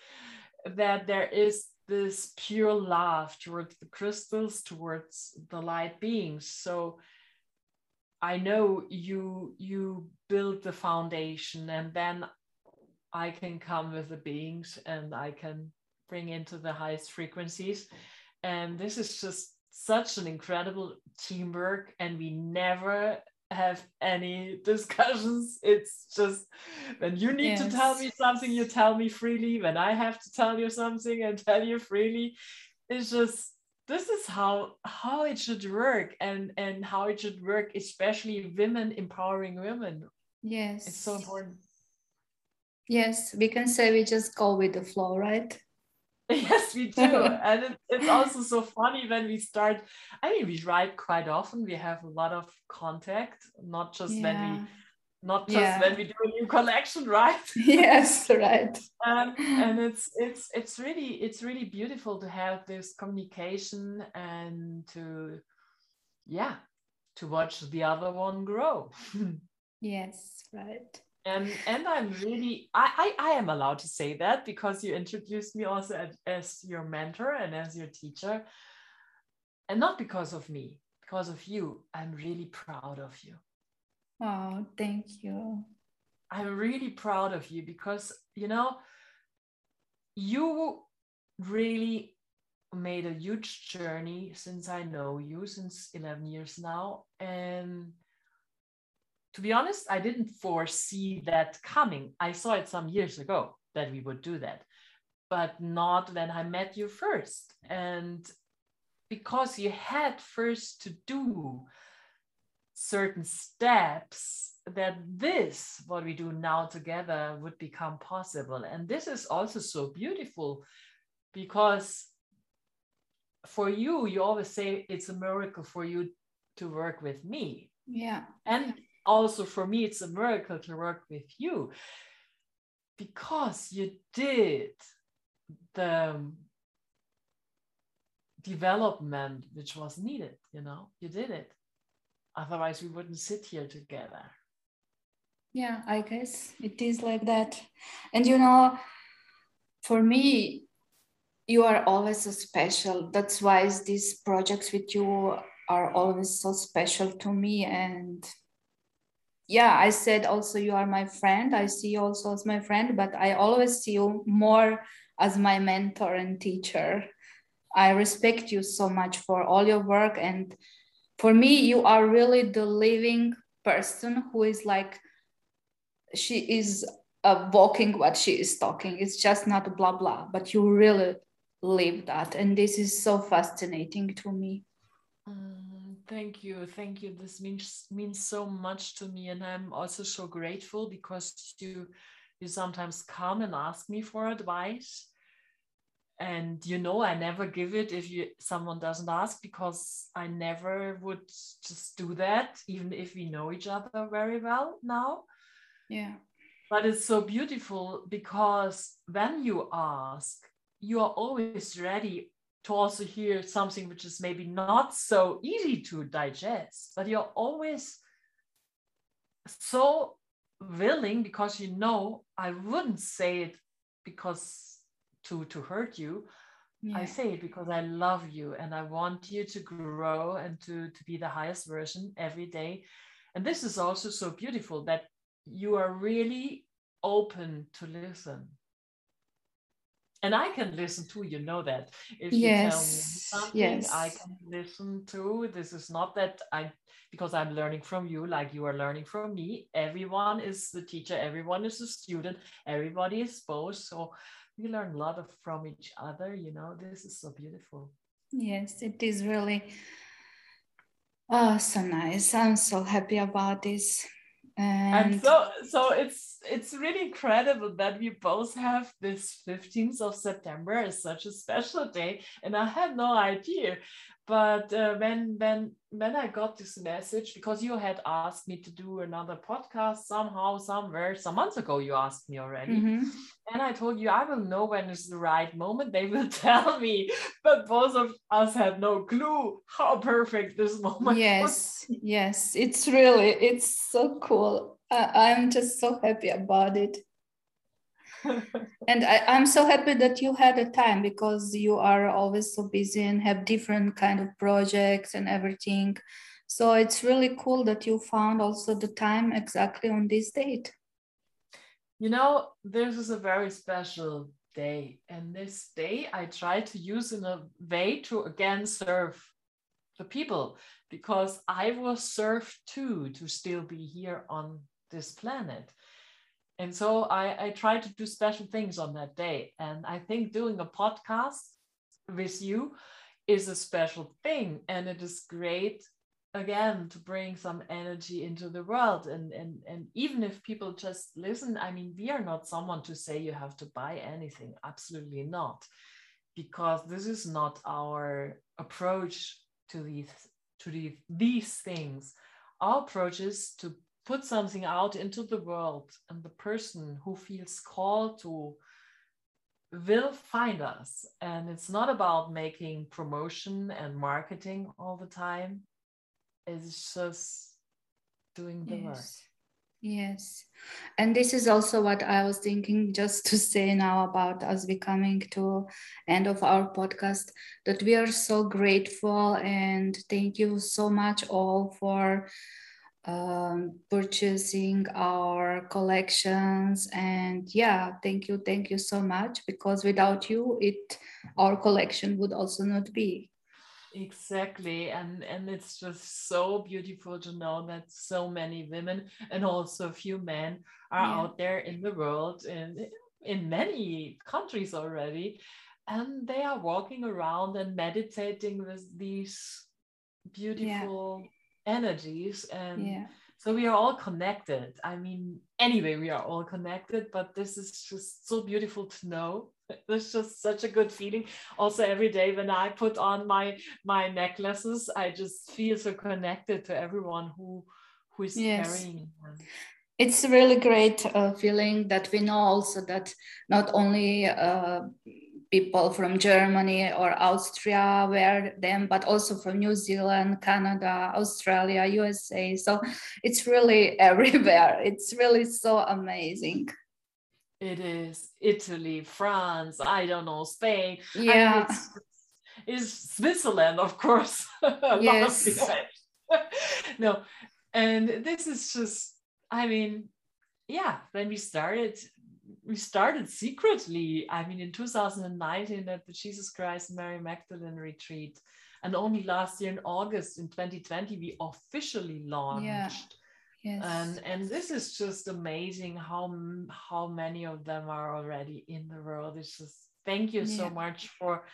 that there is this pure love towards the crystals towards the light beings. So i know you you build the foundation and then i can come with the beings and i can bring into the highest frequencies. And this is just such an incredible teamwork and we never have any discussions. It's just when you need yes. to tell me something you tell me freely. When i have to tell you something and tell you freely it's just this is how how it should work and and how it should work especially women empowering women. Yes it's so important. Yes we can say we just go with the flow right Yes, we do. and it, it's also so funny when we start. I mean, we write quite often. We have a lot of contact, not just yeah. when we not just yeah. when we do a new collection right yes right um, and it's it's it's really it's really beautiful to have this communication and to yeah to watch the other one grow yes right and and i'm really I, I, I am allowed to say that because you introduced me also as, as your mentor and as your teacher. And not because of me because of you. I'm really proud of you. Oh thank you. I'm really proud of you because you know you really made a huge journey since i know you since 11 years now. And to be honest, I didn't foresee that coming. I saw it some years ago that we would do that, but not when I met you first. And because you had first to do certain steps that this what we do now together would become possible and this is also so beautiful because for you you always say it's a miracle for you to work with me yeah and also for me, it's a miracle to work with you because you did the um, development which was needed, you know, you did it. Otherwise, we wouldn't sit here together. Yeah, I guess it is like that. And you know, for me, you are always so special. That's why these projects with you are always so special to me. And yeah, I said also you are my friend. I see you also as my friend, but I always see you more as my mentor and teacher. I respect you so much for all your work. And for me, you are really the living person who is like, she is uh, walking what she is talking. It's just not blah, blah, but you really live that. And this is so fascinating to me. Mm. Thank you. Thank you. This means means so much to me. And I'm also so grateful because you you sometimes come and ask me for advice. And you know I never give it if you someone doesn't ask because I never would just do that, even if we know each other very well now. Yeah. But it's so beautiful because when you ask, you are always ready to also hear something which is maybe not so easy to digest, but you're always so willing because you know I wouldn't say it because to to hurt you, yeah. I say it because I love you and I want you to grow and to, to be the highest version every day. And this is also so beautiful that you are really open to listen. And I can listen too, you know that. If yes. you tell me something, yes. I can listen too. This is not that I because I'm learning from you, like you are learning from me. Everyone is the teacher, everyone is a student, everybody is both. So we learn a lot of from each other, you know. This is so beautiful. Yes, it is really oh so nice. I'm so happy about this. And, and so so it's it's really incredible that we both have this 15th of September as such a special day. And I had no idea but uh, when when when I got this message, because you had asked me to do another podcast somehow, somewhere, some months ago, you asked me already, mm-hmm. and I told you I will know when is the right moment. They will tell me, but both of us had no clue how perfect this moment. Yes, was. yes, it's really it's so cool. I, I'm just so happy about it and I, am so happy that you had a time because you are always so busy and have different kind of projects and everything. So it's really cool that you found also the time exactly on this date. You know, this is a very special day. And this day I try to use in a way to again serve the people because I was served too to still be here on this planet and so I, I try to do special things on that day. And I think doing a podcast with you is a special thing. And it is great again to bring some energy into the world. And, and, and even if people just listen, I mean, we are not someone to say you have to buy anything. Absolutely not. Because this is not our approach to these to the, these things. Our approach is to put something out into the world and the person who feels called to will find us. And it's not about making promotion and marketing all the time. It's just doing the yes. work yes. And this is also what i was thinking just to say now about us becoming to end of our podcast that we are so grateful and thank you so much all for um, purchasing our collections. And yeah thank you thank you so much because without you it our collection would also not be. Exactly. And and it's just so beautiful to know that so many women and also a few men are yeah. out there in the world and in many countries already. And they are walking around and meditating with these beautiful yeah energies and yeah. so we are all connected i mean anyway we are all connected but this is just so beautiful to know it's just such a good feeling also every day when i put on my my necklaces i just feel so connected to everyone who who is yes. carrying them it's a really great uh, feeling that we know also that not only uh, people from Germany or Austria wear them, but also from New Zealand, Canada, Australia, USA. So it's really everywhere. It's really so amazing. It is Italy, France, I don't know, Spain. Yeah. I mean, it's, it's Switzerland, of course. yes. no, and this is just, I mean, yeah, when we started we started secretly. I mean, in 2019 at the Jesus Christ Mary Magdalene retreat, and only last year in August in 2020 we officially launched. Yeah. Yes. And and this is just amazing how how many of them are already in the world. It's just thank you yeah. so much for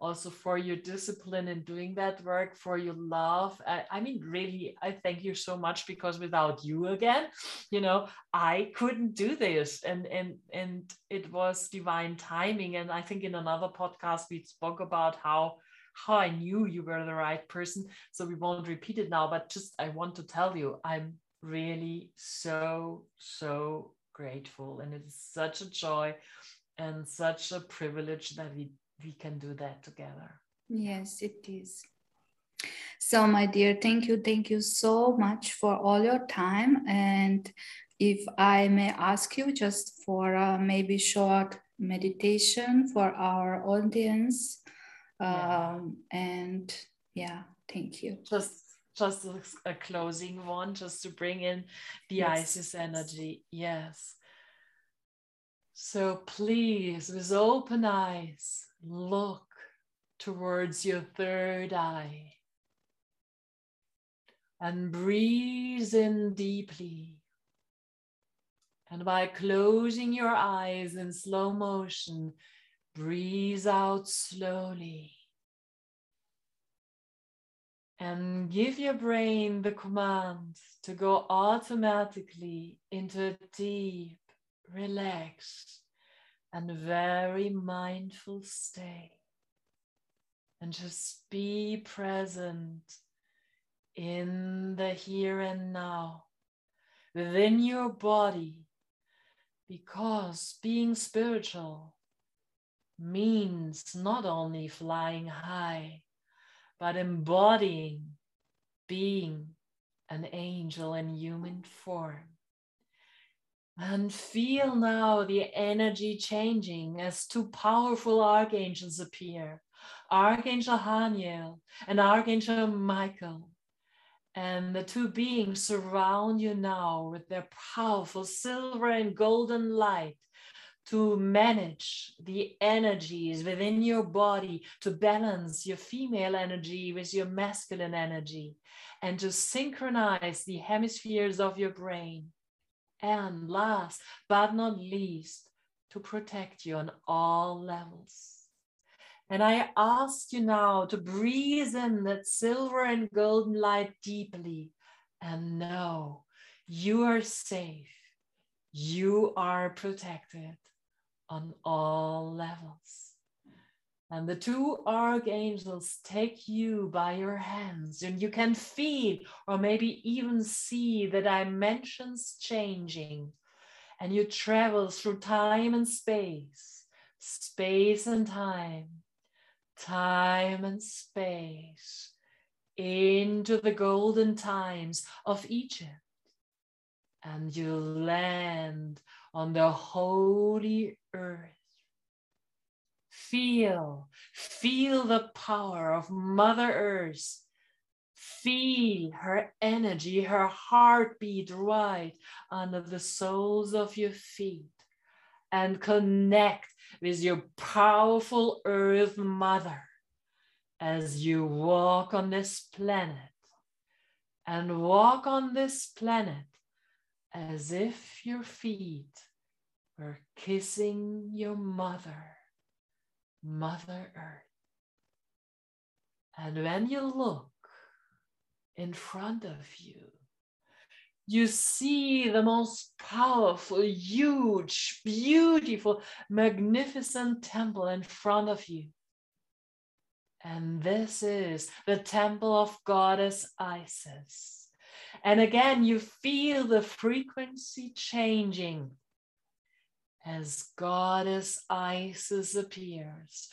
also for your discipline in doing that work, for your love. I, I, mean, really, I thank you so much because without you again, you know, I couldn't do this. And and and it was divine timing. And I think in another podcast we spoke about how how I knew you were the right person. So we won't repeat it now, but just I want to tell you, I'm really so, so grateful. And it is such a joy and such a privilege that we we can do that together. Yes, it is. So, my dear, thank you. Thank you so much for all your time. And if I may ask you just for maybe short meditation for our audience, yeah. Um, and yeah thank you just just a, a, closing one just to bring in the yes. isis energy yes so please with open eyes look towards your third eye and breathe in deeply. And by closing your eyes in slow motion breathe out slowly. And give your brain the command to go automatically into a deep, relaxed, and very mindful state. And just be present in the here and now, within your body, because being spiritual means not only flying high but embodying being an angel in human form. And feel now the energy changing as two powerful archangels appear Archangel Haniel and Archangel Michael. And the two beings surround you now with their powerful silver and golden light to manage the energies within your body, to balance your female energy with your masculine energy, and to synchronize the hemispheres of your brain. And last but not least, to protect you on all levels. And I ask you now to breathe in that silver and golden light deeply and know you are safe, you are protected on all levels. And the two archangels take you by your hands, and you can feel or maybe even see the dimensions changing. And you travel through time and space, space and time, time and space, into the golden times of Egypt. And you land on the holy earth. Feel, feel the power of Mother Earth. Feel her energy, her heartbeat right under the soles of your feet and connect with your powerful Earth Mother as you walk on this planet and walk on this planet as if your feet were kissing your mother, Mother Earth. And when you look in front of you, you see the most powerful, huge, beautiful, magnificent temple in front of you. And this is the temple of Goddess Isis. And again, you feel the frequency changing as Goddess Isis appears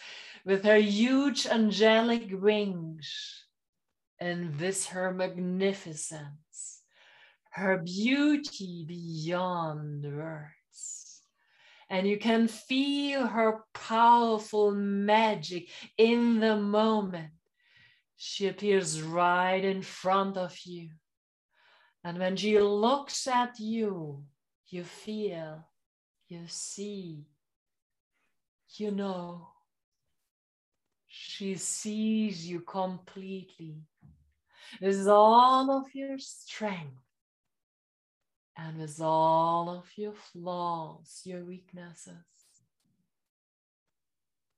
with her huge angelic wings and this her magnificence, her beauty beyond words. And you can feel her powerful magic in the moment. She appears right in front of you and when she looks at you, you feel, you see, you know. She sees you completely with all of your strength and with all of your flaws, your weaknesses.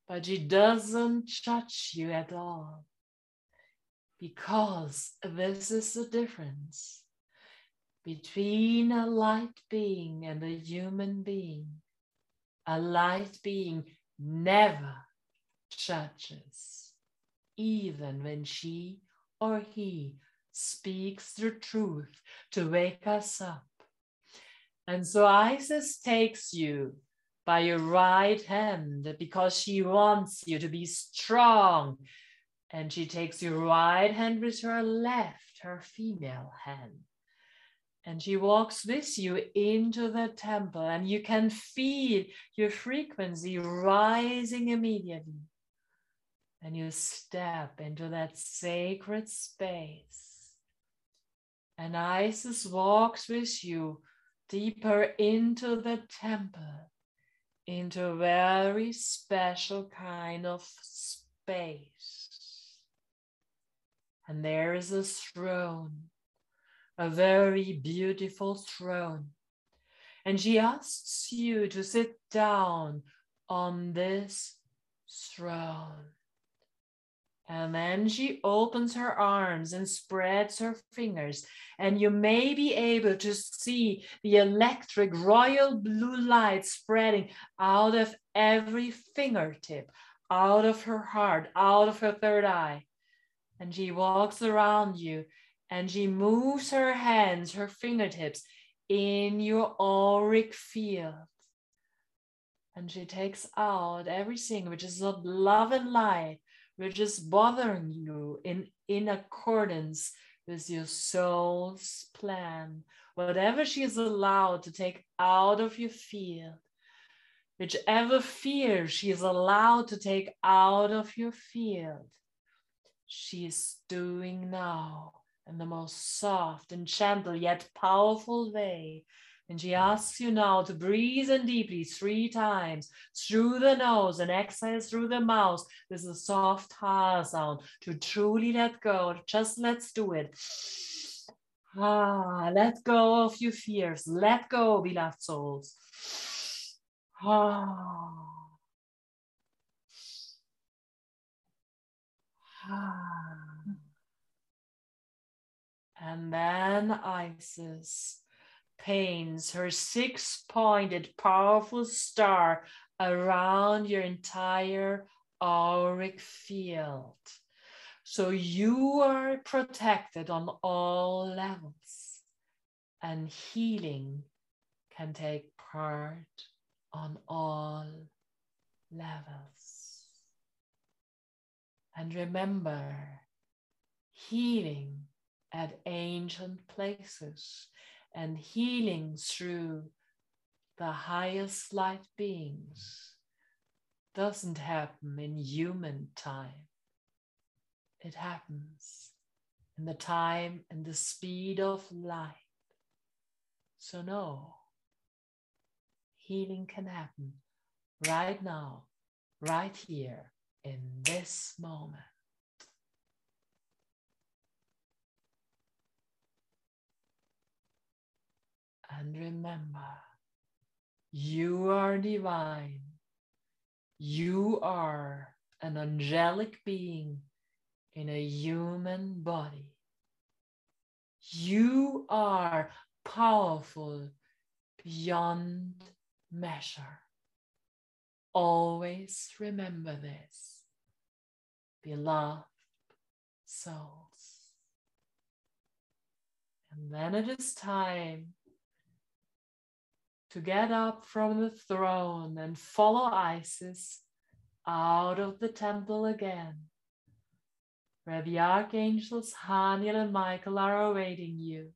But she doesn't judge you at all because this is the difference between a light being and a human being. A light being never judges, even when she or he speaks the truth to wake us up. And so Isis takes you by your right hand because she wants you to be strong. And she takes your right hand with her left, her female hand and she walks with you into the temple and you can feel your frequency rising immediately and you step into that sacred space. And Isis walks with you deeper into the temple, into a very special kind of space. And there is a throne, a very beautiful throne. And she asks you to sit down on this throne. And then she opens her arms and spreads her fingers, and you may be able to see the electric royal blue light spreading out of every fingertip, out of her heart, out of her third eye. And she walks around you and she moves her hands, her fingertips in your auric field. And she takes out everything which is not love and light which is bothering you in, in accordance with your soul's plan. Whatever she is allowed to take out of your field, whichever fear she is allowed to take out of your field, she is doing now in the most soft and gentle yet powerful way and she asks you now to breathe in deeply three times through the nose and exhale through the mouth. This is a soft ha sound to truly let go. Just let's do it. Ah, let go of your fears. Let go, beloved souls. Ah. And then Isis paints her six pointed, powerful star around your entire auric field. So you are protected on all levels, and healing can take part on all levels. And remember, healing at ancient places and healing through the highest light beings doesn't happen in human time. It happens in the time and the speed of light. So, no, healing can happen right now, right here, in this moment. And remember, you are divine. You are an angelic being in a human body. You are powerful beyond measure. Always remember this, beloved souls. And then it is time to get up from the throne and follow Isis out of the temple again, where the archangels Haniel and Michael are awaiting you.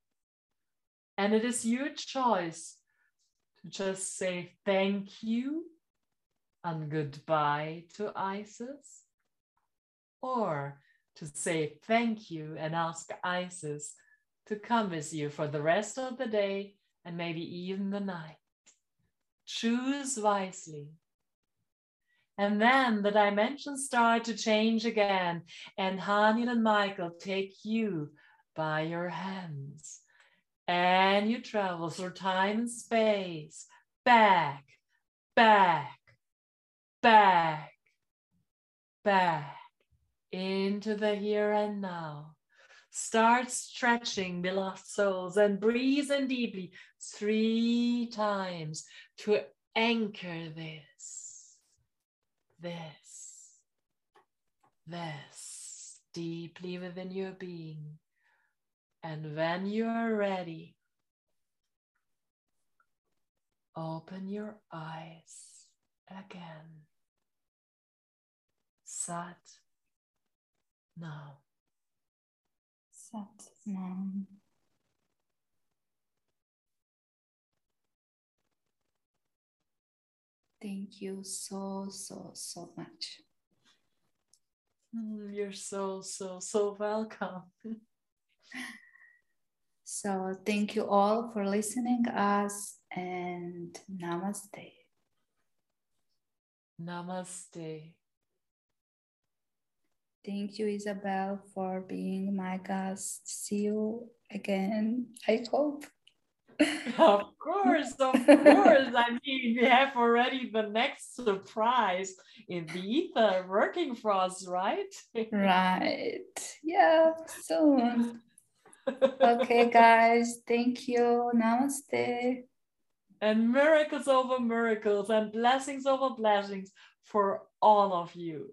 And it is your choice to just say thank you and goodbye to Isis, or to say thank you and ask Isis to come with you for the rest of the day and maybe even the night. Choose wisely. And then the dimensions start to change again, and Haniel and Michael take you by your hands. And you travel through time and space, back, back, back, back into the here and now. Start stretching, beloved souls, and breathe in deeply three times to anchor this, this, this deeply within your being. And when you are ready, open your eyes again. Sat Nam. Sat Nam. Thank you so, so, so much. Mm, you're so, so, so welcome. so thank you all for listening us and namaste. Namaste. Thank you, Isabel, for being my guest. See you again, I hope. Of course, of course. I mean, we have already the next surprise in the ether working for us, right? right. Yeah, soon. okay, guys. Thank you. Namaste. And miracles over miracles and blessings over blessings for all of you.